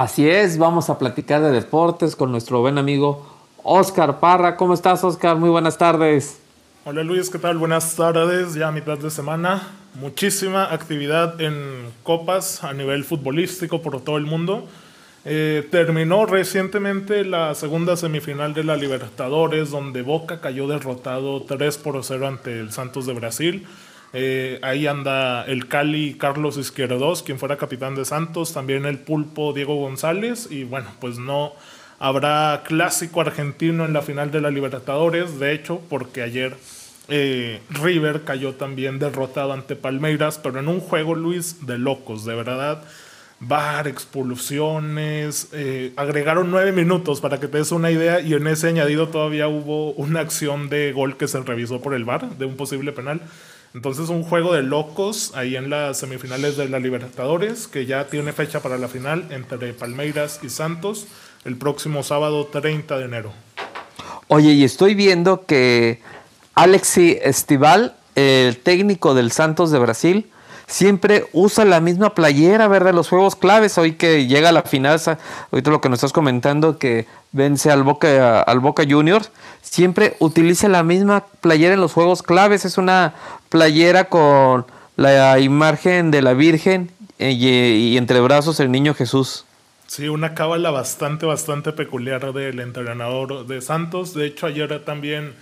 Así es, vamos a platicar de deportes con nuestro buen amigo Oscar Parra. ¿Cómo estás, Oscar? Muy buenas tardes. Hola Luis, ¿qué tal? Buenas tardes, ya a mitad de semana. Muchísima actividad en copas a nivel futbolístico por todo el mundo. Eh, terminó recientemente la segunda semifinal de la Libertadores, donde Boca cayó derrotado 3 por 0 ante el Santos de Brasil. Eh, ahí anda el Cali Carlos Izquierdos, quien fuera capitán de Santos, también el Pulpo Diego González, y bueno, pues no habrá clásico argentino en la final de la Libertadores, de hecho, porque ayer eh, River cayó también derrotado ante Palmeiras, pero en un juego, Luis, de locos, de verdad. Bar, expulsiones, eh, agregaron nueve minutos para que te des una idea y en ese añadido todavía hubo una acción de gol que se revisó por el VAR de un posible penal. Entonces un juego de locos ahí en las semifinales de la Libertadores, que ya tiene fecha para la final entre Palmeiras y Santos el próximo sábado 30 de enero. Oye, y estoy viendo que Alexi Estival, el técnico del Santos de Brasil, siempre usa la misma playera, ¿verdad? Los juegos claves, hoy que llega a la final, ahorita lo que nos estás comentando, que vence al Boca, al Boca Juniors, siempre utiliza la misma playera en los juegos claves, es una playera con la imagen de la Virgen eh, y, entre brazos el niño Jesús. Sí, una cábala bastante, bastante peculiar del entrenador de Santos. De hecho, ayer también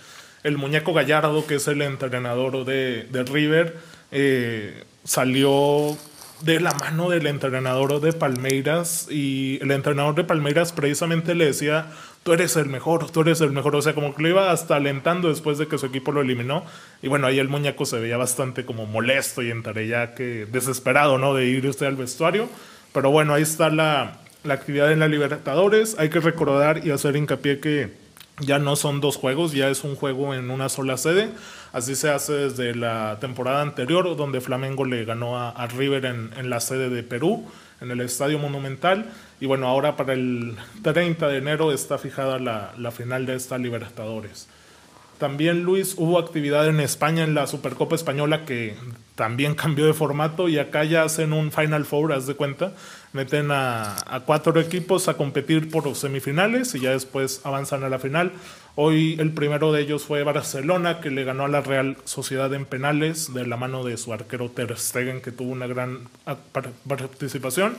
el muñeco Gallardo, que es el entrenador de, de River, eh, salió de la mano del entrenador de Palmeiras y el entrenador de Palmeiras precisamente le decía, tú eres el mejor, tú eres el mejor, o sea, como que lo iba hasta alentando después de que su equipo lo eliminó. Y bueno, ahí el muñeco se veía bastante como molesto y entre que desesperado, ¿no? De ir usted al vestuario, pero bueno, ahí está la, la actividad en la Libertadores, hay que recordar y hacer hincapié que ya no son dos juegos, ya es un juego en una sola sede. Así se hace desde la temporada anterior, donde Flamengo le ganó a, River en, la sede de Perú, en el Estadio Monumental. Y bueno, ahora para el 30 de enero está fijada la, la final de esta Libertadores. También, Luis, hubo actividad en España en la Supercopa Española que también cambió de formato y acá ya hacen un Final Four, haz de cuenta. Meten a, cuatro equipos a competir por semifinales y ya después avanzan a la final. Hoy el primero de ellos fue Barcelona, que le ganó a la Real Sociedad en penales de la mano de su arquero Ter Stegen, que tuvo una gran participación.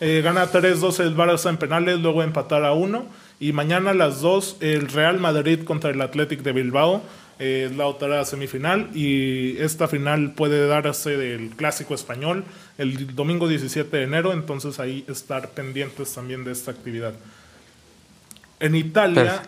Eh, gana 3-2 el Barça en penales, luego empatar a 1 y mañana a las 2 el Real Madrid contra el Athletic de Bilbao. Eh, es la otra semifinal y esta final puede darse del clásico español el domingo 17 de enero, entonces ahí estar pendientes también de esta actividad. En Italia,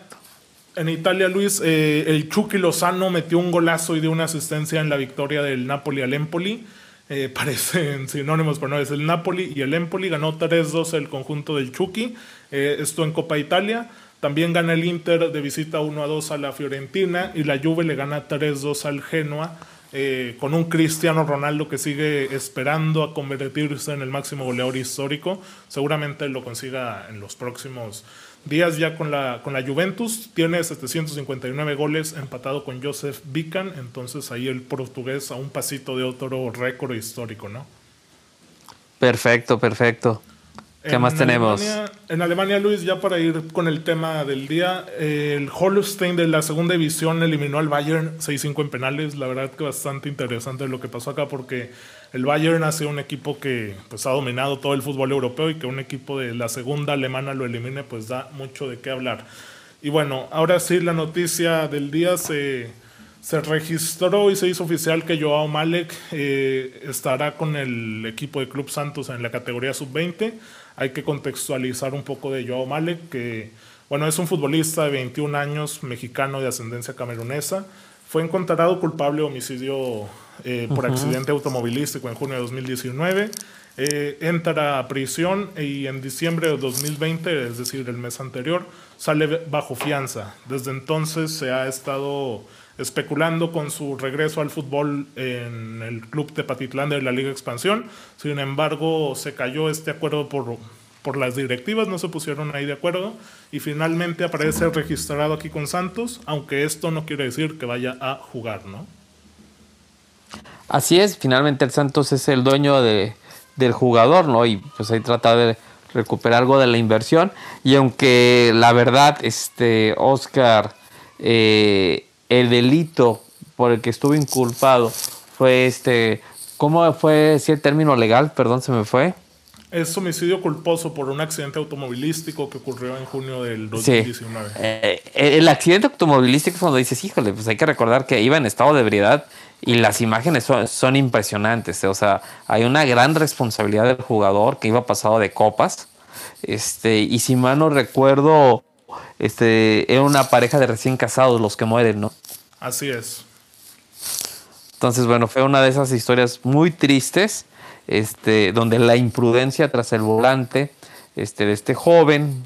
en Italia Luis, eh, el Chucky Lozano metió un golazo y dio una asistencia en la victoria del Napoli al Empoli. Eh, parecen sinónimos, pero no es el Napoli y el Empoli. Ganó 3-2 el conjunto del Chucky. Eh, esto en Copa Italia. También gana el Inter de visita 1-2 a la Fiorentina y la Juve le gana 3-2 al Genoa. Eh, con un Cristiano Ronaldo que sigue esperando a convertirse en el máximo goleador histórico. Seguramente lo consiga en los próximos días ya con la, con la Juventus. Tiene 759 goles empatado con Joseph Bican. Entonces ahí el portugués a un pasito de otro récord histórico, ¿no? Perfecto, perfecto. ¿Qué más tenemos? en Alemania, Luis, ya para ir con el tema del día, el Holstein de la segunda división eliminó al Bayern 6-5 en penales. La verdad que bastante interesante lo que pasó acá porque el Bayern ha sido un equipo que pues, ha dominado todo el fútbol europeo y que un equipo de la segunda alemana lo elimine, pues da mucho de qué hablar. Y bueno, ahora sí la noticia del día se, se registró y se hizo oficial que Joao Malek eh, estará con el equipo de Club Santos en la categoría sub-20 hay que contextualizar un poco de Joao Malek, que bueno, es un futbolista de 21 años, mexicano de ascendencia camerunesa. Fue encontrado culpable de homicidio eh, por accidente automovilístico en junio de 2019. Eh, entra a prisión y en diciembre de 2020, es decir, el mes anterior, sale bajo fianza. Desde entonces se ha estado especulando con su regreso al fútbol en el club de Patitlán de la Liga Expansión. Sin embargo, se cayó este acuerdo por, por las directivas, no se pusieron ahí de acuerdo y finalmente aparece registrado aquí con Santos, aunque esto no quiere decir que vaya a jugar, ¿no? Así es, finalmente el Santos es el dueño de, del jugador, ¿no? Y pues ahí trata de recuperar algo de la inversión. Y aunque la verdad, este Oscar, eh, el delito por el que estuvo inculpado fue este, ¿cómo fue ese término legal? Perdón, se me fue. Es homicidio culposo por un accidente automovilístico que ocurrió en junio del 2019. Eh, el accidente automovilístico es cuando dices, híjole, pues hay que recordar que iba en estado de ebriedad y las imágenes son, impresionantes. O sea, hay una gran responsabilidad del jugador que iba pasado de copas. Este, y si mal no recuerdo, este, era una pareja de recién casados los que mueren, ¿no? Así es. Entonces, bueno, fue una de esas historias muy tristes este, donde la imprudencia tras el volante este, de este joven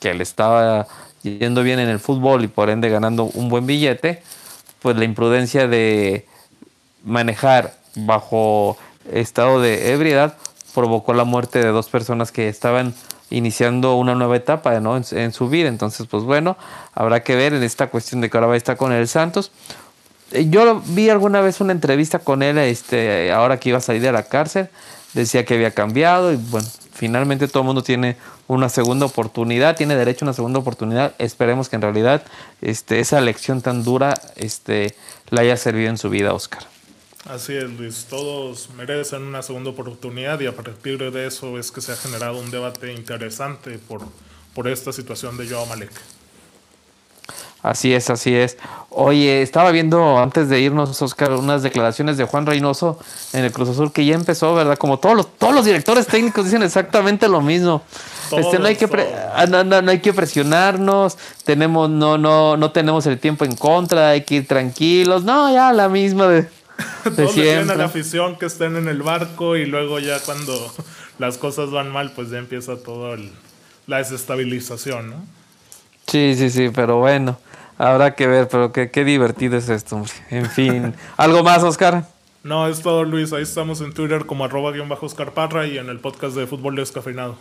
que le estaba yendo bien en el fútbol y por ende ganando un buen billete, pues la imprudencia de manejar bajo estado de ebriedad provocó la muerte de dos personas que estaban iniciando una nueva etapa ¿no? en, su vida. Entonces, pues bueno, habrá que ver en esta cuestión de que ahora va a estar con el Santos. Eh, yo vi alguna vez una entrevista con él, este, ahora que iba a salir de la cárcel, decía que había cambiado y bueno, finalmente todo el mundo tiene una segunda oportunidad, tiene derecho a una segunda oportunidad. Esperemos que en realidad este, esa lección tan dura este, la haya servido en su vida, Oscar. Así es, Luis. Todos merecen una segunda oportunidad y a partir de eso es que se ha generado un debate interesante por, por esta situación de Joao Malek. Así es, así es. Oye, estaba viendo antes de irnos, Oscar, unas declaraciones de Juan Reynoso en el Cruz Azul que ya empezó, ¿verdad? Como todos los, todos los directores técnicos dicen exactamente lo mismo. este, no, hay que ah, no, no, hay que presionarnos, tenemos, no, no, no tenemos el tiempo en contra, hay que ir tranquilos. No, ya la misma de, de siempre. a la afición que estén en el barco y luego ya cuando las cosas van mal, pues ya empieza toda la desestabilización, ¿no? Sí, sí, sí, pero bueno. Habrá que ver, pero qué, qué divertido es esto. En fin. ¿Algo más, Oscar? No, es todo, Luis. Ahí estamos en Twitter como arroba guion bajo Oscar Parra y en el podcast de Fútbol Descafeinado.